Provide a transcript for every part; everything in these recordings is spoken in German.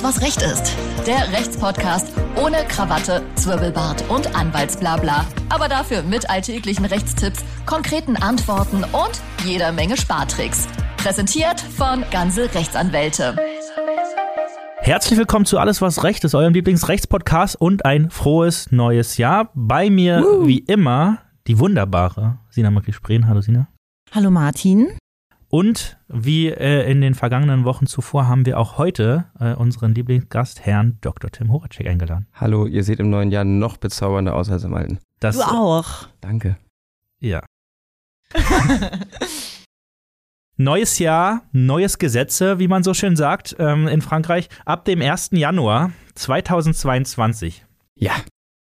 Alles, was Recht ist. Der Rechtspodcast ohne Krawatte, Zwirbelbart und Anwaltsblabla. Aber dafür mit alltäglichen Rechtstipps, konkreten Antworten und jeder Menge Spartricks. Präsentiert von Ganze Rechtsanwälte. Herzlich willkommen zu Alles, was Recht ist, eurem Lieblingsrechtspodcast und ein frohes neues Jahr. Bei mir, uh. wie immer, die wunderbare Sina Marie Spreen. Hallo Sina. Hallo Martin. Und wie äh, in den vergangenen Wochen zuvor haben wir auch heute äh, unseren Lieblingsgast, Herrn Dr. Tim Horacek, eingeladen. Hallo, ihr seht im neuen Jahr noch bezaubernder aus als im alten. Das, du auch. Danke. Ja. Neues Jahr, neues Gesetze, wie man so schön sagt, ähm, in Frankreich. Ab dem 1. Januar 2022. Ja.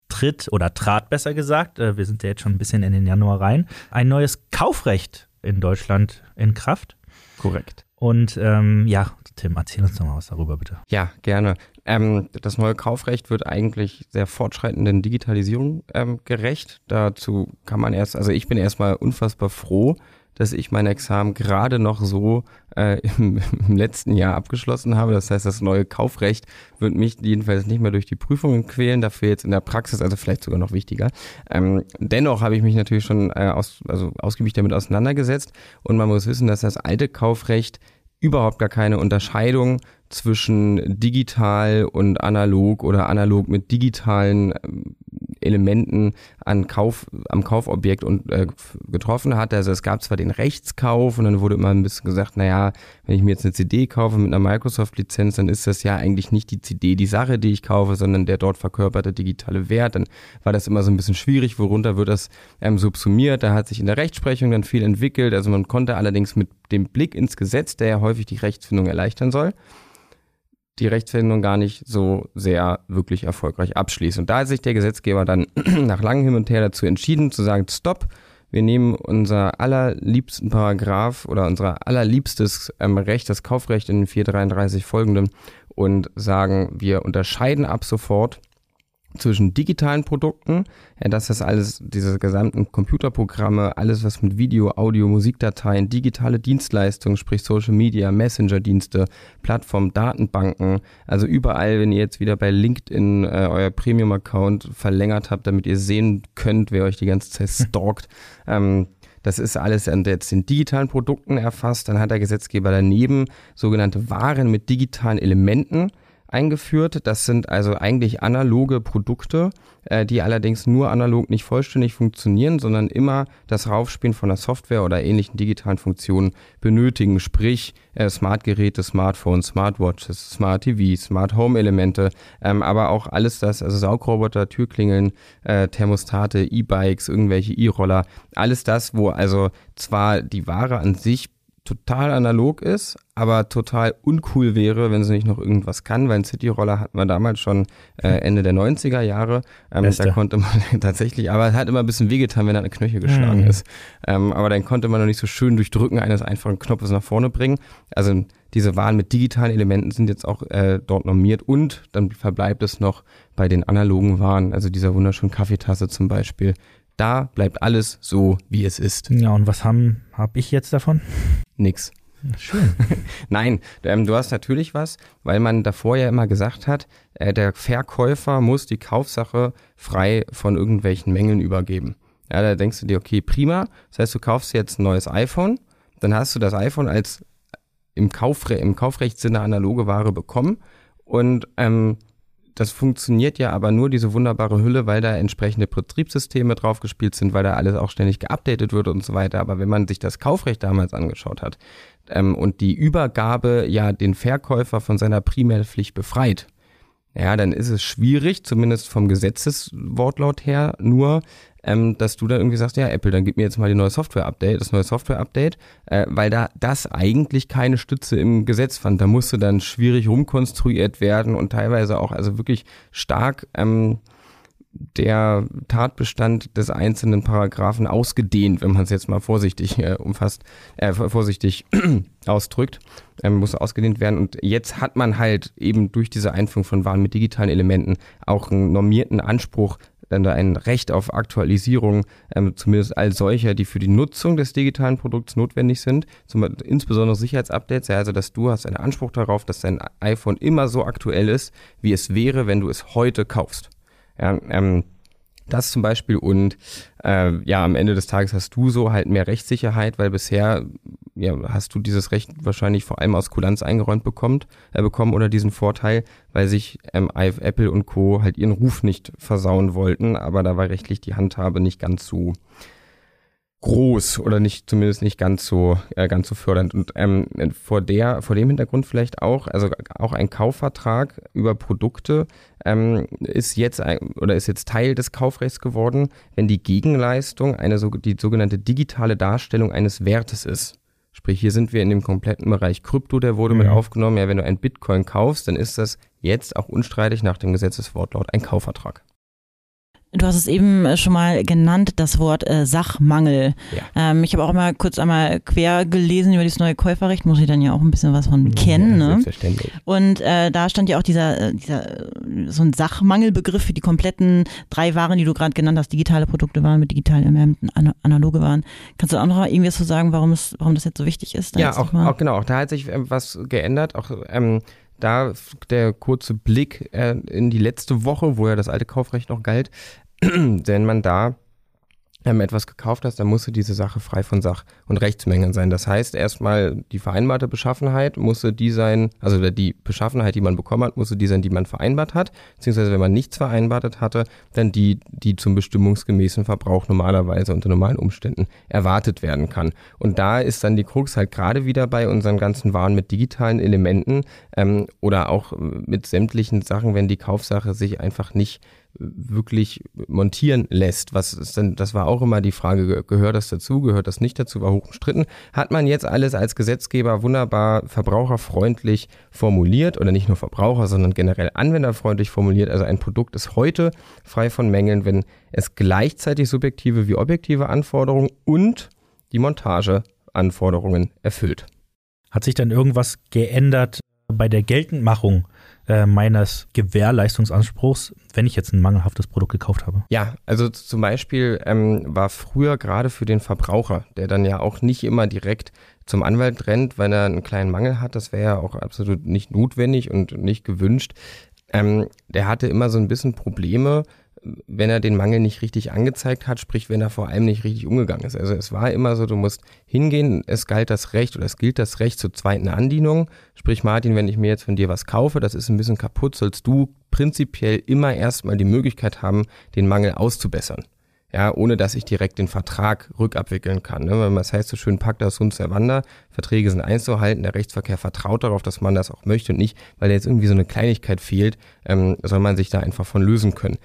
Tritt oder trat besser gesagt, äh, wir sind ja jetzt schon ein bisschen in den Januar rein, ein neues Kaufrecht in Deutschland in Kraft. Korrekt. Und ähm, ja, Tim, erzähl uns noch mal was darüber, bitte. Ja, gerne. Ähm, das neue Kaufrecht wird eigentlich der fortschreitenden Digitalisierung ähm, gerecht. Dazu kann man erst, also ich bin erstmal unfassbar froh, dass ich mein Examen gerade noch so äh, im, im, letzten Jahr abgeschlossen habe. Das heißt, das neue Kaufrecht wird mich jedenfalls nicht mehr durch die Prüfungen quälen, dafür jetzt in der Praxis, also vielleicht sogar noch wichtiger. Ähm, dennoch habe ich mich natürlich schon äh, aus, also ausgiebig damit auseinandergesetzt und man muss wissen, dass das alte Kaufrecht überhaupt gar keine Unterscheidung zwischen digital und analog oder analog mit digitalen ähm, Elementen an Kauf, am Kaufobjekt und, äh, getroffen hat. Also es gab zwar den Rechtskauf und dann wurde immer ein bisschen gesagt, naja, wenn ich mir jetzt eine CD kaufe mit einer Microsoft-Lizenz, dann ist das ja eigentlich nicht die CD die Sache, die ich kaufe, sondern der dort verkörperte digitale Wert. Dann war das immer so ein bisschen schwierig, worunter wird das ähm, subsumiert. Da hat sich in der Rechtsprechung dann viel entwickelt. Also man konnte allerdings mit dem Blick ins Gesetz, der ja häufig die Rechtsfindung erleichtern soll, die Rechtsfindung gar nicht so sehr wirklich erfolgreich abschließt. Und da hat sich der Gesetzgeber dann nach langem Hin und Her dazu entschieden, zu sagen, stopp, wir nehmen unser allerliebsten Paragraph oder unser allerliebstes ähm, Recht, das Kaufrecht in 433 folgenden und sagen, wir unterscheiden ab sofort zwischen digitalen Produkten, ja, dass das alles, diese gesamten Computerprogramme, alles was mit Video, Audio, Musikdateien, digitale Dienstleistungen, sprich Social Media, Messenger-Dienste, Plattformen, Datenbanken, also überall, wenn ihr jetzt wieder bei LinkedIn äh, euer Premium-Account verlängert habt, damit ihr sehen könnt, wer euch die ganze Zeit stalkt, ähm, das ist alles jetzt in digitalen Produkten erfasst. Dann hat der Gesetzgeber daneben sogenannte Waren mit digitalen Elementen eingeführt. Das sind also eigentlich analoge Produkte, äh, die allerdings nur analog nicht vollständig funktionieren, sondern immer das Raufspielen von der Software oder ähnlichen digitalen Funktionen benötigen. Sprich, äh, Smartgeräte, Smartphones, Smartwatches, Smart TV, Smart Home Elemente, ähm, aber auch alles das, also Saugroboter, Türklingeln, äh, Thermostate, E-Bikes, irgendwelche E-Roller, alles das, wo also zwar die Ware an sich total analog ist, aber total uncool wäre, wenn sie nicht noch irgendwas kann, weil ein City-Roller hatten wir damals schon äh, Ende der 90er Jahre. Ähm, da konnte man tatsächlich, aber es hat immer ein bisschen wehgetan, wenn er eine Knöchel geschlagen mhm. ist. Ähm, aber dann konnte man noch nicht so schön durch Drücken eines einfachen Knopfes nach vorne bringen. Also diese Waren mit digitalen Elementen sind jetzt auch äh, dort normiert und dann verbleibt es noch bei den analogen Waren, also dieser wunderschönen Kaffeetasse zum Beispiel, da bleibt alles so, wie es ist. Ja, und was habe hab ich jetzt davon? Nix. Schön. Nein, ähm, du hast natürlich was, weil man davor ja immer gesagt hat, äh, der Verkäufer muss die Kaufsache frei von irgendwelchen Mängeln übergeben. Ja, da denkst du dir, okay, prima. Das heißt, du kaufst jetzt ein neues iPhone, dann hast du das iPhone als im, Kaufre im Kaufrechtssinne analoge Ware bekommen und ähm, das funktioniert ja aber nur diese wunderbare Hülle, weil da entsprechende Betriebssysteme draufgespielt sind, weil da alles auch ständig geupdatet wird und so weiter. Aber wenn man sich das Kaufrecht damals angeschaut hat ähm, und die Übergabe ja den Verkäufer von seiner Primärpflicht befreit, ja, dann ist es schwierig, zumindest vom Gesetzeswortlaut her, nur ähm, dass du dann irgendwie sagst, ja, Apple, dann gib mir jetzt mal die neue Software-Update, das neue Software-Update, äh, weil da das eigentlich keine Stütze im Gesetz fand. Da musste dann schwierig rumkonstruiert werden und teilweise auch also wirklich stark ähm, der Tatbestand des einzelnen Paragraphen ausgedehnt, wenn man es jetzt mal vorsichtig äh, umfasst, äh, vorsichtig ausdrückt, ähm, muss ausgedehnt werden. Und jetzt hat man halt eben durch diese Einführung von Waren mit digitalen Elementen auch einen normierten Anspruch dann ein Recht auf Aktualisierung, ähm, zumindest all solcher, die für die Nutzung des digitalen Produkts notwendig sind, zum, insbesondere Sicherheitsupdates, ja, also dass du hast einen Anspruch darauf, dass dein iPhone immer so aktuell ist, wie es wäre, wenn du es heute kaufst. Ja, ähm, das zum Beispiel und äh, ja, am Ende des Tages hast du so halt mehr Rechtssicherheit, weil bisher ja, hast du dieses Recht wahrscheinlich vor allem aus Kulanz eingeräumt bekommt, äh, bekommen oder diesen Vorteil, weil sich ähm, Apple und Co. halt ihren Ruf nicht versauen wollten, aber da war rechtlich die Handhabe nicht ganz so groß oder nicht zumindest nicht ganz so äh, ganz so fördernd und ähm, vor der vor dem Hintergrund vielleicht auch also auch ein Kaufvertrag über Produkte ähm, ist jetzt ein, oder ist jetzt Teil des Kaufrechts geworden, wenn die Gegenleistung eine so die sogenannte digitale Darstellung eines Wertes ist. Sprich, hier sind wir in dem kompletten Bereich Krypto, der wurde mhm. mit aufgenommen. Ja, wenn du ein Bitcoin kaufst, dann ist das jetzt auch unstreitig nach dem Gesetzeswortlaut ein Kaufvertrag. Du hast es eben äh, schon mal genannt, das Wort äh, Sachmangel. Ja. Ähm, ich habe auch mal kurz einmal quer gelesen über das neue Käuferrecht, muss ich dann ja auch ein bisschen was von kennen. Ja, ne? Selbstverständlich. Und äh, da stand ja auch dieser, äh, dieser so ein Sachmangelbegriff für die kompletten drei Waren, die du gerade genannt hast, digitale Produkte waren mit digitalen Elementen, analoge Waren. Kannst du auch noch irgendwas zu so sagen, warum es, warum das jetzt so wichtig ist? Ja, auch, auch, genau, auch da hat sich ähm, was geändert. Auch ähm, da der kurze Blick äh, in die letzte Woche, wo ja das alte Kaufrecht noch galt. wenn man da ähm, etwas gekauft hast, dann musste diese Sache frei von Sach- und Rechtsmängeln sein. Das heißt, erstmal die vereinbarte Beschaffenheit musste die sein, also die Beschaffenheit, die man bekommen hat, musste die sein, die man vereinbart hat. Beziehungsweise wenn man nichts vereinbart hatte, dann die, die zum bestimmungsgemäßen Verbrauch normalerweise unter normalen Umständen erwartet werden kann. Und da ist dann die Krux halt gerade wieder bei unseren ganzen Waren mit digitalen Elementen ähm, oder auch mit sämtlichen Sachen, wenn die Kaufsache sich einfach nicht wirklich montieren lässt. Was ist denn, das war auch immer die Frage, gehört das dazu, gehört das nicht dazu, war hoch umstritten. Hat man jetzt alles als Gesetzgeber wunderbar verbraucherfreundlich formuliert oder nicht nur Verbraucher, sondern generell anwenderfreundlich formuliert. Also ein Produkt ist heute frei von Mängeln, wenn es gleichzeitig subjektive wie objektive Anforderungen und die Montageanforderungen erfüllt. Hat sich dann irgendwas geändert bei der Geltendmachung äh, meines Gewährleistungsanspruchs, wenn ich jetzt ein mangelhaftes Produkt gekauft habe. Ja, also zum Beispiel ähm, war früher gerade für den Verbraucher, der dann ja auch nicht immer direkt zum Anwalt rennt, wenn er einen kleinen Mangel hat, das wäre ja auch absolut nicht notwendig und nicht gewünscht. Ähm, der hatte immer so ein bisschen Probleme, wenn er den Mangel nicht richtig angezeigt hat, sprich, wenn er vor allem nicht richtig umgegangen ist. Also es war immer so, du musst hingehen, es galt das Recht oder es gilt das Recht zur zweiten Andienung. Sprich, Martin, wenn ich mir jetzt von dir was kaufe, das ist ein bisschen kaputt, sollst du prinzipiell immer erstmal die Möglichkeit haben, den Mangel auszubessern. Ja, ohne dass ich direkt den Vertrag rückabwickeln kann. Ne? Das heißt so schön, packt das Hund Servander, Verträge sind einzuhalten, der Rechtsverkehr vertraut darauf, dass man das auch möchte und nicht, weil jetzt irgendwie so eine Kleinigkeit fehlt, ähm, soll man sich da einfach von lösen können.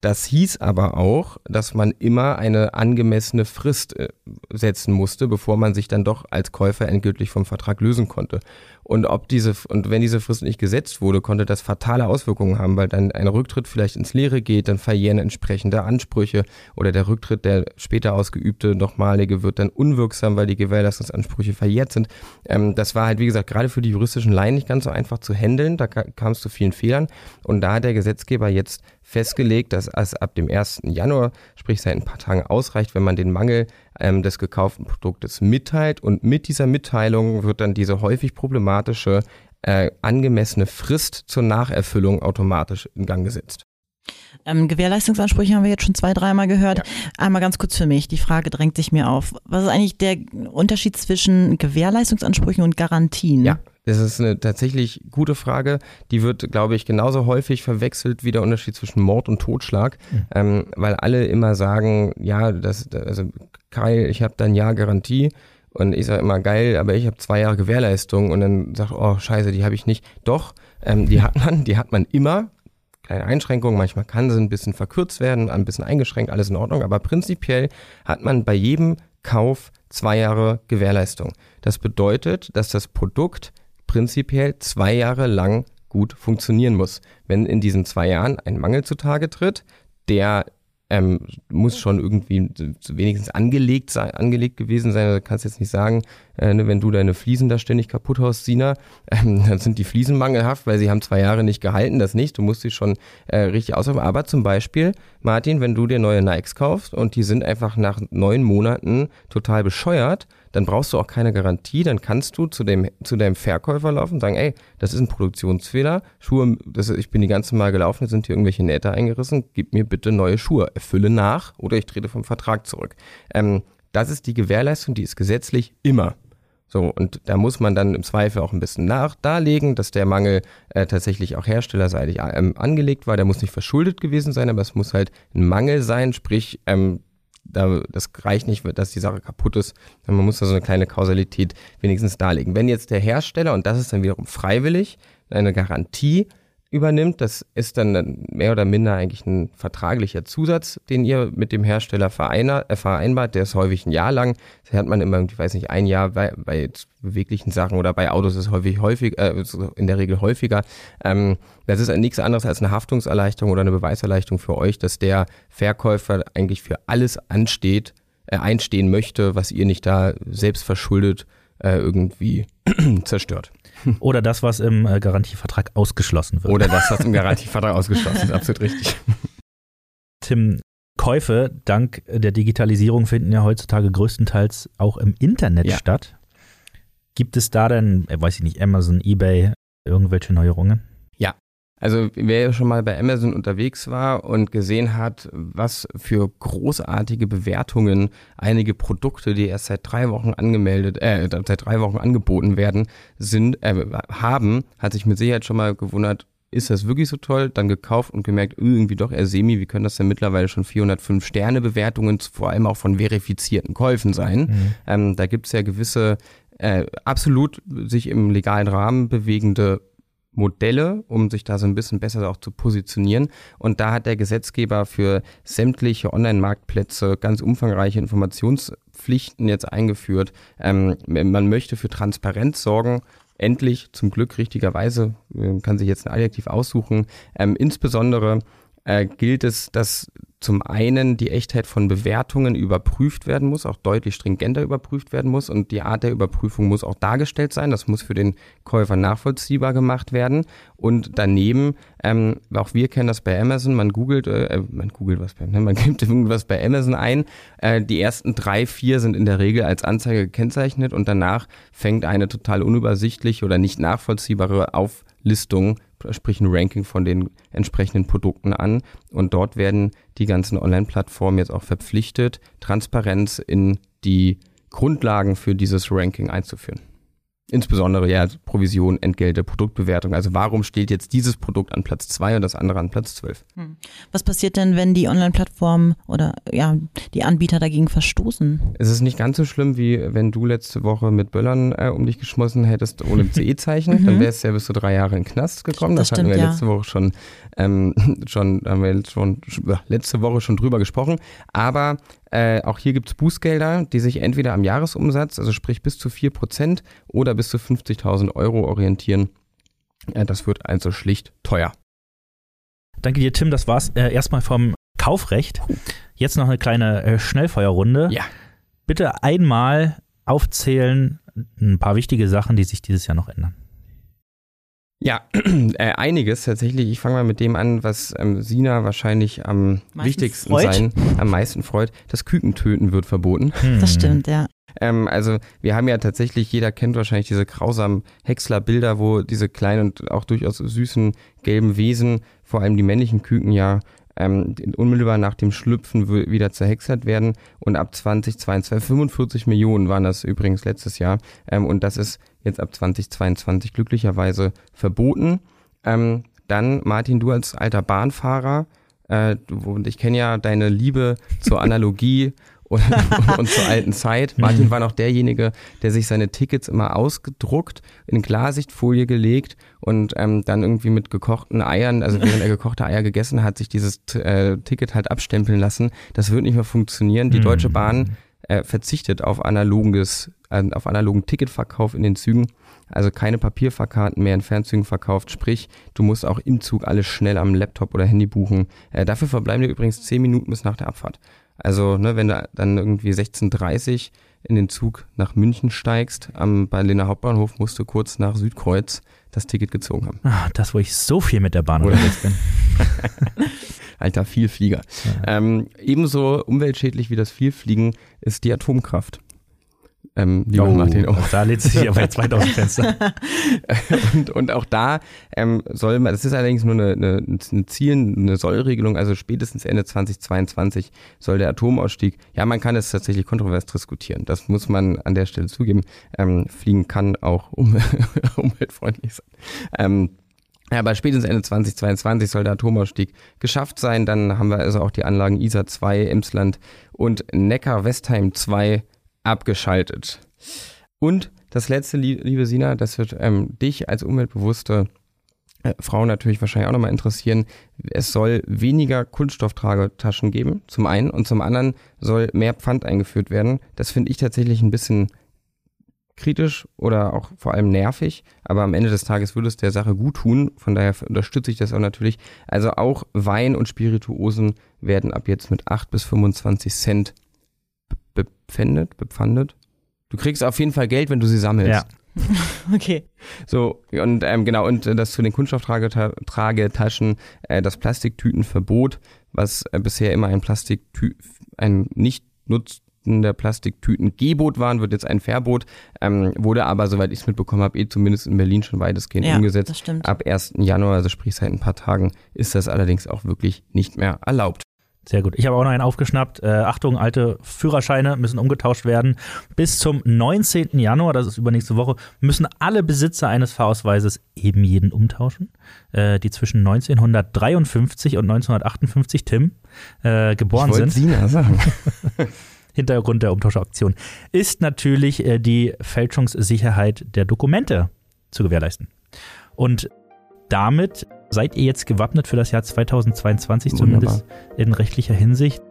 Das hieß aber auch, dass man immer eine angemessene Frist äh, setzen musste, bevor man sich dann doch als Käufer endgültig vom Vertrag lösen konnte. Und ob diese, und wenn diese Frist nicht gesetzt wurde, konnte das fatale Auswirkungen haben, weil dann ein Rücktritt vielleicht ins Leere geht, dann verjähren entsprechende Ansprüche oder der Rücktritt, der später ausgeübte, nochmalige, wird dann unwirksam, weil die Gewährleistungsansprüche verjährt sind. Ähm, das war halt, wie gesagt, gerade für die juristischen Laien nicht ganz so einfach zu handeln, da kam es zu vielen Fehlern. Und da hat der Gesetzgeber jetzt festgelegt, dass es ab dem 1. Januar, sprich seit ein paar Tagen, ausreicht, wenn man den Mangel ähm, des gekauften Produktes mitteilt. Und mit dieser Mitteilung wird dann diese häufig problematische äh, angemessene Frist zur Nacherfüllung automatisch in Gang gesetzt. Ähm, Gewährleistungsansprüche haben wir jetzt schon zwei, dreimal gehört. Ja. Einmal ganz kurz für mich, die Frage drängt sich mir auf. Was ist eigentlich der Unterschied zwischen Gewährleistungsansprüchen und Garantien? Ja, das ist eine tatsächlich gute Frage. Die wird, glaube ich, genauso häufig verwechselt wie der Unterschied zwischen Mord und Totschlag, mhm. ähm, weil alle immer sagen, ja, das, also Kai, ich habe dann Jahr Garantie. Und ich sage immer, geil, aber ich habe zwei Jahre Gewährleistung und dann sagt, oh scheiße, die habe ich nicht. Doch, ähm, die hat man, die hat man immer. Kleine Einschränkungen, manchmal kann sie ein bisschen verkürzt werden, ein bisschen eingeschränkt, alles in Ordnung, aber prinzipiell hat man bei jedem Kauf zwei Jahre Gewährleistung. Das bedeutet, dass das Produkt prinzipiell zwei Jahre lang gut funktionieren muss. Wenn in diesen zwei Jahren ein Mangel zutage tritt, der ähm, muss schon irgendwie wenigstens angelegt sein, angelegt gewesen sein. Du kannst jetzt nicht sagen, äh, ne, wenn du deine Fliesen da ständig kaputt haust, Sina, ähm, dann sind die Fliesen mangelhaft, weil sie haben zwei Jahre nicht gehalten, das nicht. Du musst sie schon äh, richtig ausräumen. Aber zum Beispiel, Martin, wenn du dir neue Nikes kaufst und die sind einfach nach neun Monaten total bescheuert, dann brauchst du auch keine Garantie, dann kannst du zu dem, zu deinem Verkäufer laufen und sagen, ey, das ist ein Produktionsfehler, Schuhe, das, ich bin die ganze Mal gelaufen, jetzt sind hier irgendwelche Nähte eingerissen, gib mir bitte neue Schuhe, erfülle nach oder ich trete vom Vertrag zurück. Ähm, das ist die Gewährleistung, die ist gesetzlich immer. So, und da muss man dann im Zweifel auch ein bisschen nach darlegen, dass der Mangel äh, tatsächlich auch herstellerseitig ähm, angelegt war. Der muss nicht verschuldet gewesen sein, aber es muss halt ein Mangel sein, sprich, ähm, da, das reicht nicht, dass die Sache kaputt ist. Man muss da so eine kleine Kausalität wenigstens darlegen. Wenn jetzt der Hersteller, und das ist dann wiederum freiwillig, eine Garantie übernimmt. Das ist dann mehr oder minder eigentlich ein vertraglicher Zusatz, den ihr mit dem Hersteller äh, vereinbart. Der ist häufig ein Jahr lang. Das hat man immer, ich weiß nicht, ein Jahr bei, bei beweglichen Sachen oder bei Autos ist häufig häufig, äh, in der Regel häufiger. Ähm, das ist nichts anderes als eine Haftungserleichterung oder eine Beweiserleichterung für euch, dass der Verkäufer eigentlich für alles ansteht, äh, einstehen möchte, was ihr nicht da selbst verschuldet äh, irgendwie zerstört. Oder das, was im äh, Garantievertrag ausgeschlossen wird. Oder das, was im Garantievertrag ausgeschlossen ist, absolut richtig. Tim, Käufe dank der Digitalisierung finden ja heutzutage größtenteils auch im Internet ja. statt. Gibt es da denn, äh, weiß ich nicht, Amazon, eBay, irgendwelche Neuerungen? Also wer schon mal bei Amazon unterwegs war und gesehen hat, was für großartige Bewertungen einige Produkte, die erst seit drei Wochen angemeldet, äh, seit drei Wochen angeboten werden, sind, äh, haben, hat sich mit Sicherheit schon mal gewundert, ist das wirklich so toll? Dann gekauft und gemerkt, irgendwie doch eher semi, wie können das denn mittlerweile schon 405 Sterne Bewertungen, vor allem auch von verifizierten Käufen sein? Mhm. Ähm, da gibt es ja gewisse äh, absolut sich im legalen Rahmen bewegende Modelle, um sich da so ein bisschen besser auch zu positionieren. Und da hat der Gesetzgeber für sämtliche Online-Marktplätze ganz umfangreiche Informationspflichten jetzt eingeführt. Ähm, man möchte für Transparenz sorgen. Endlich, zum Glück richtigerweise, man kann sich jetzt ein Adjektiv aussuchen. Ähm, insbesondere äh, gilt es, dass zum einen die Echtheit von Bewertungen überprüft werden muss, auch deutlich stringenter überprüft werden muss und die Art der Überprüfung muss auch dargestellt sein. Das muss für den Käufer nachvollziehbar gemacht werden. Und daneben, ähm, auch wir kennen das bei Amazon, man googelt, äh, man googelt was bei, ne, man gibt irgendwas bei Amazon ein. Äh, die ersten drei, vier sind in der Regel als Anzeige gekennzeichnet und danach fängt eine total unübersichtliche oder nicht nachvollziehbare Auflistung sprich ein Ranking von den entsprechenden Produkten an. Und dort werden die ganzen Online-Plattformen jetzt auch verpflichtet, Transparenz in die Grundlagen für dieses Ranking einzuführen. Insbesondere ja Provision, Entgelte, Produktbewertung. Also warum steht jetzt dieses Produkt an Platz 2 und das andere an Platz 12? Hm. Was passiert denn, wenn die Online-Plattformen oder ja, die Anbieter dagegen verstoßen? Es ist nicht ganz so schlimm, wie wenn du letzte Woche mit Böllern äh, um dich geschmissen hättest ohne CE-Zeichen. Dann mhm. wärst du ja bis zu drei Jahre in den Knast gekommen. Das, das stimmt, hatten wir letzte ja. Woche schon, ähm, schon, haben wir schon letzte Woche schon drüber gesprochen. Aber äh, auch hier gibt es Bußgelder, die sich entweder am Jahresumsatz, also sprich bis zu 4% oder bis zu 50.000 Euro orientieren. Äh, das wird also schlicht teuer. Danke dir, Tim. Das war's äh, erstmal vom Kaufrecht. Jetzt noch eine kleine äh, Schnellfeuerrunde. Ja. Bitte einmal aufzählen ein paar wichtige Sachen, die sich dieses Jahr noch ändern. Ja, äh, einiges tatsächlich. Ich fange mal mit dem an, was ähm, Sina wahrscheinlich am Meistens wichtigsten freut. sein, am meisten freut. Das Kükentöten wird verboten. Hm. Das stimmt, ja. Ähm, also wir haben ja tatsächlich, jeder kennt wahrscheinlich diese grausamen Häcksler-Bilder, wo diese kleinen und auch durchaus süßen gelben Wesen, vor allem die männlichen Küken ja ähm, unmittelbar nach dem Schlüpfen wieder zerhäcksert werden. Und ab 2022, 45 Millionen waren das übrigens letztes Jahr. Ähm, und das ist jetzt ab 2022 glücklicherweise verboten. Ähm, dann, Martin, du als alter Bahnfahrer, äh, und ich kenne ja deine Liebe zur Analogie und, und zur alten Zeit. Martin war noch derjenige, der sich seine Tickets immer ausgedruckt, in Klarsichtfolie gelegt und ähm, dann irgendwie mit gekochten Eiern, also während er gekochte Eier gegessen hat, sich dieses äh, Ticket halt abstempeln lassen. Das wird nicht mehr funktionieren. Die Deutsche mhm. Bahn äh, verzichtet auf analoges, äh, auf analogen Ticketverkauf in den Zügen. Also keine Papierfahrkarten mehr in Fernzügen verkauft. Sprich, du musst auch im Zug alles schnell am Laptop oder Handy buchen. Äh, dafür verbleiben dir übrigens 10 Minuten bis nach der Abfahrt. Also, ne, wenn du dann irgendwie 16.30 in den Zug nach München steigst, am Berliner Hauptbahnhof musst du kurz nach Südkreuz das Ticket gezogen haben. Ah, das, wo ich so viel mit der Bahn unterwegs bin. Alter, Vielflieger. Ja. Ähm, ebenso umweltschädlich wie das Vielfliegen ist die Atomkraft. Ähm, lieber oh, Martin. Oh. Da lädt sich aber jetzt weit aus dem Fenster. und, und auch da ähm, soll man, das ist allerdings nur eine, eine, eine Ziel, eine Sollregelung, also spätestens Ende 2022 soll der Atomausstieg, ja, man kann es tatsächlich kontrovers diskutieren, das muss man an der Stelle zugeben. Ähm, Fliegen kann auch um, umweltfreundlich sein. Ähm, ja, aber spätestens Ende 2022 soll der Atomausstieg geschafft sein. Dann haben wir also auch die Anlagen ISA 2, Emsland und Neckar-Westheim 2 abgeschaltet. Und das letzte, liebe Sina, das wird ähm, dich als umweltbewusste äh, Frau natürlich wahrscheinlich auch nochmal interessieren. Es soll weniger Kunststofftragetaschen geben, zum einen, und zum anderen soll mehr Pfand eingeführt werden. Das finde ich tatsächlich ein bisschen kritisch oder auch vor allem nervig, aber am Ende des Tages würde es der Sache gut tun. Von daher unterstütze ich das auch natürlich. Also auch Wein und Spirituosen werden ab jetzt mit 8 bis 25 Cent bepfändet, bepfandet. Du kriegst auf jeden Fall Geld, wenn du sie sammelst. Ja. okay. So, und ähm, genau, und das zu den Kunststofftragetaschen, äh, das Plastiktütenverbot, was äh, bisher immer ein Plastiktü ein nicht nutzender Plastiktüten-Gebot waren, wird jetzt ein Verbot, ähm, wurde aber, soweit ich es mitbekommen habe, eh zumindest in Berlin schon weitestgehend ja, umgesetzt. Das stimmt. Ab 1. Januar, also sprich seit ein paar Tagen, ist das allerdings auch wirklich nicht mehr erlaubt. Sehr gut. Ich habe auch noch einen aufgeschnappt. Äh, Achtung, alte Führerscheine müssen umgetauscht werden. Bis zum 19. Januar, das ist übernächste Woche, müssen alle Besitzer eines Fahrausweises eben jeden umtauschen, äh, die zwischen 1953 und 1958, Tim, äh, geboren ich sind. Sina sagen. Hintergrund der Umtauschaktion ist natürlich äh, die Fälschungssicherheit der Dokumente zu gewährleisten. Und damit seid ihr jetzt gewappnet für das Jahr 2022, Wunderbar. zumindest in rechtlicher Hinsicht.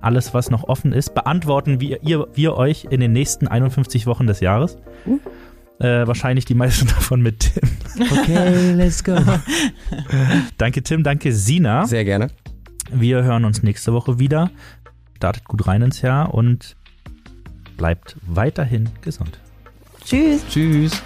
Alles, was noch offen ist, beantworten wir, ihr, wir euch in den nächsten 51 Wochen des Jahres. Uh. Äh, wahrscheinlich die meisten davon mit Tim. Okay, let's go. danke Tim, danke Sina. Sehr gerne. Wir hören uns nächste Woche wieder. Startet gut rein ins Jahr und bleibt weiterhin gesund. Tschüss. Tschüss.